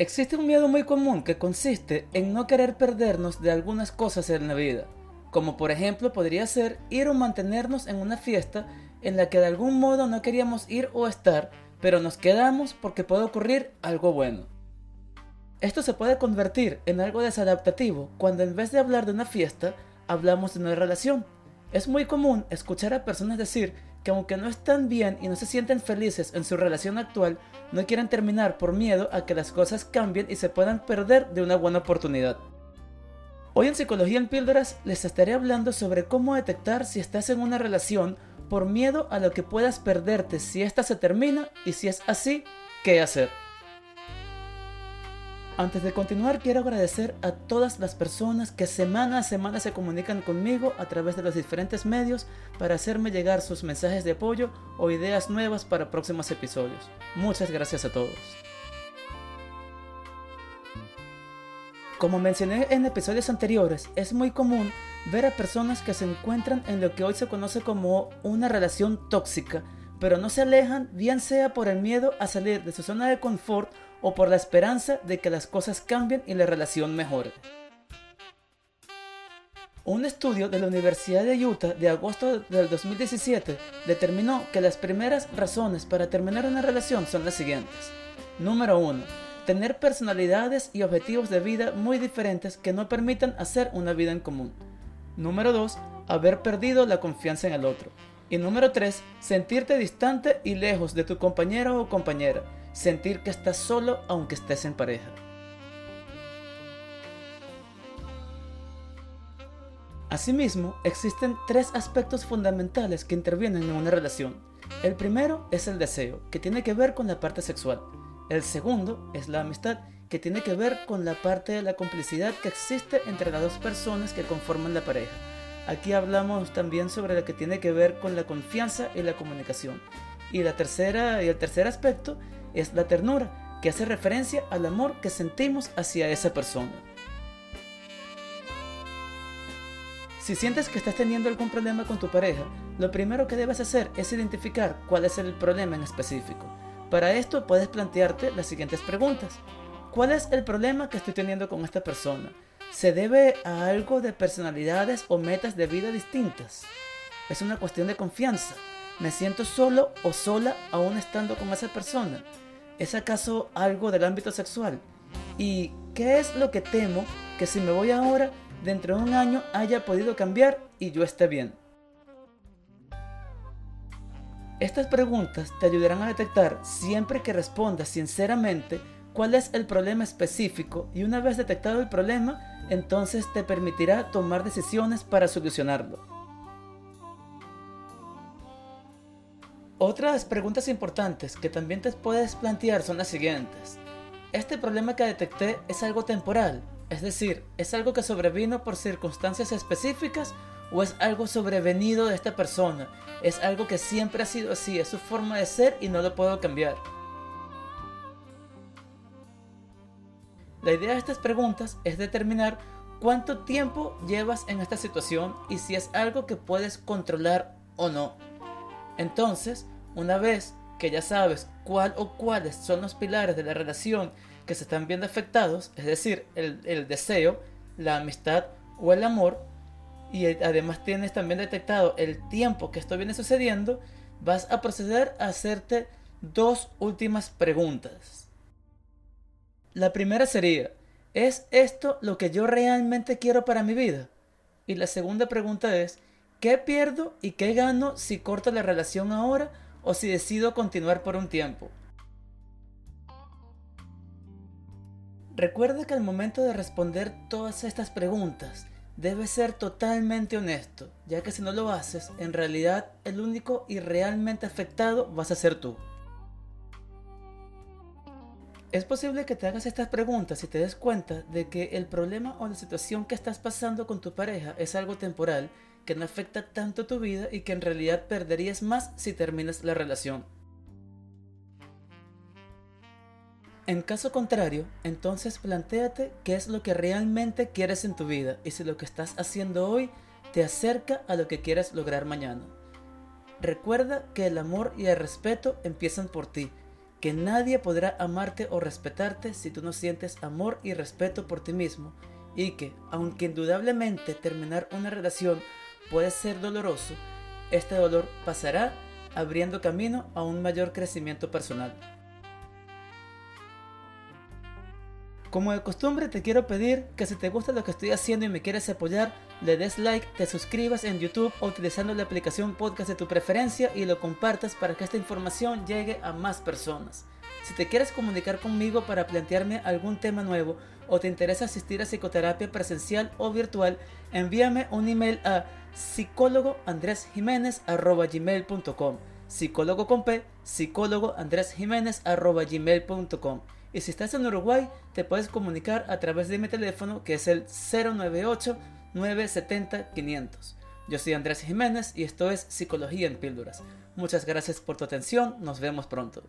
Existe un miedo muy común que consiste en no querer perdernos de algunas cosas en la vida, como por ejemplo podría ser ir o mantenernos en una fiesta en la que de algún modo no queríamos ir o estar, pero nos quedamos porque puede ocurrir algo bueno. Esto se puede convertir en algo desadaptativo cuando en vez de hablar de una fiesta, hablamos de una relación. Es muy común escuchar a personas decir que aunque no están bien y no se sienten felices en su relación actual, no quieren terminar por miedo a que las cosas cambien y se puedan perder de una buena oportunidad. Hoy en Psicología en Píldoras les estaré hablando sobre cómo detectar si estás en una relación por miedo a lo que puedas perderte si esta se termina y si es así, ¿qué hacer? Antes de continuar, quiero agradecer a todas las personas que semana a semana se comunican conmigo a través de los diferentes medios para hacerme llegar sus mensajes de apoyo o ideas nuevas para próximos episodios. Muchas gracias a todos. Como mencioné en episodios anteriores, es muy común ver a personas que se encuentran en lo que hoy se conoce como una relación tóxica, pero no se alejan, bien sea por el miedo a salir de su zona de confort o por la esperanza de que las cosas cambien y la relación mejore. Un estudio de la Universidad de Utah de agosto del 2017 determinó que las primeras razones para terminar una relación son las siguientes. Número 1. Tener personalidades y objetivos de vida muy diferentes que no permitan hacer una vida en común. Número 2. Haber perdido la confianza en el otro. Y número 3. Sentirte distante y lejos de tu compañero o compañera sentir que estás solo aunque estés en pareja. Asimismo, existen tres aspectos fundamentales que intervienen en una relación. El primero es el deseo, que tiene que ver con la parte sexual. El segundo es la amistad, que tiene que ver con la parte de la complicidad que existe entre las dos personas que conforman la pareja. Aquí hablamos también sobre lo que tiene que ver con la confianza y la comunicación. Y la tercera y el tercer aspecto es la ternura, que hace referencia al amor que sentimos hacia esa persona. Si sientes que estás teniendo algún problema con tu pareja, lo primero que debes hacer es identificar cuál es el problema en específico. Para esto puedes plantearte las siguientes preguntas. ¿Cuál es el problema que estoy teniendo con esta persona? ¿Se debe a algo de personalidades o metas de vida distintas? ¿Es una cuestión de confianza? ¿Me siento solo o sola aún estando con esa persona? ¿Es acaso algo del ámbito sexual? ¿Y qué es lo que temo que si me voy ahora, dentro de un año haya podido cambiar y yo esté bien? Estas preguntas te ayudarán a detectar siempre que respondas sinceramente cuál es el problema específico y una vez detectado el problema, entonces te permitirá tomar decisiones para solucionarlo. Otras preguntas importantes que también te puedes plantear son las siguientes. ¿Este problema que detecté es algo temporal? Es decir, ¿es algo que sobrevino por circunstancias específicas o es algo sobrevenido de esta persona? ¿Es algo que siempre ha sido así? ¿Es su forma de ser y no lo puedo cambiar? La idea de estas preguntas es determinar cuánto tiempo llevas en esta situación y si es algo que puedes controlar o no. Entonces, una vez que ya sabes cuál o cuáles son los pilares de la relación que se están viendo afectados, es decir, el, deseo, la amistad o el amor, y además tienes también detectado el tiempo que esto viene sucediendo, vas a proceder a hacerte dos últimas preguntas. La primera sería, ¿es esto lo que yo realmente quiero para mi vida? Y la segunda pregunta es, ¿Qué pierdo y qué gano si corto la relación ahora o si decido continuar por un tiempo? Recuerda que al momento de responder todas estas preguntas, debes ser totalmente honesto, ya que si no lo haces, en realidad el único y realmente afectado vas a ser tú. Es posible que te hagas estas preguntas y te des cuenta de que el problema o la situación que estás pasando con tu pareja es algo temporal que no afecta tanto tu vida y que en realidad perderías más si terminas la relación. En caso contrario, entonces planteate qué es lo que realmente quieres en tu vida y si lo que estás haciendo hoy te acerca a lo que quieres lograr mañana. Recuerda que el amor y el respeto empiezan por ti que nadie podrá amarte o respetarte si tú no sientes amor y respeto por ti mismo y que, aunque indudablemente terminar una relación puede ser doloroso, este dolor pasará abriendo camino a un mayor crecimiento personal. Como de costumbre te quiero pedir que si te gusta lo que estoy haciendo y me quieres apoyar, le des like, te suscribas en YouTube utilizando la aplicación podcast de tu preferencia y lo compartas para que esta información llegue a más personas. Si te quieres comunicar conmigo para plantearme algún tema nuevo o te interesa asistir a psicoterapia presencial o virtual, envíame un email a psicólogo psicólogo con p psicólogo y si estás en Uruguay, te puedes comunicar a través de mi teléfono que es el 098-970-500. Yo soy Andrés Jiménez y esto es Psicología en Píldoras. Muchas gracias por tu atención, nos vemos pronto.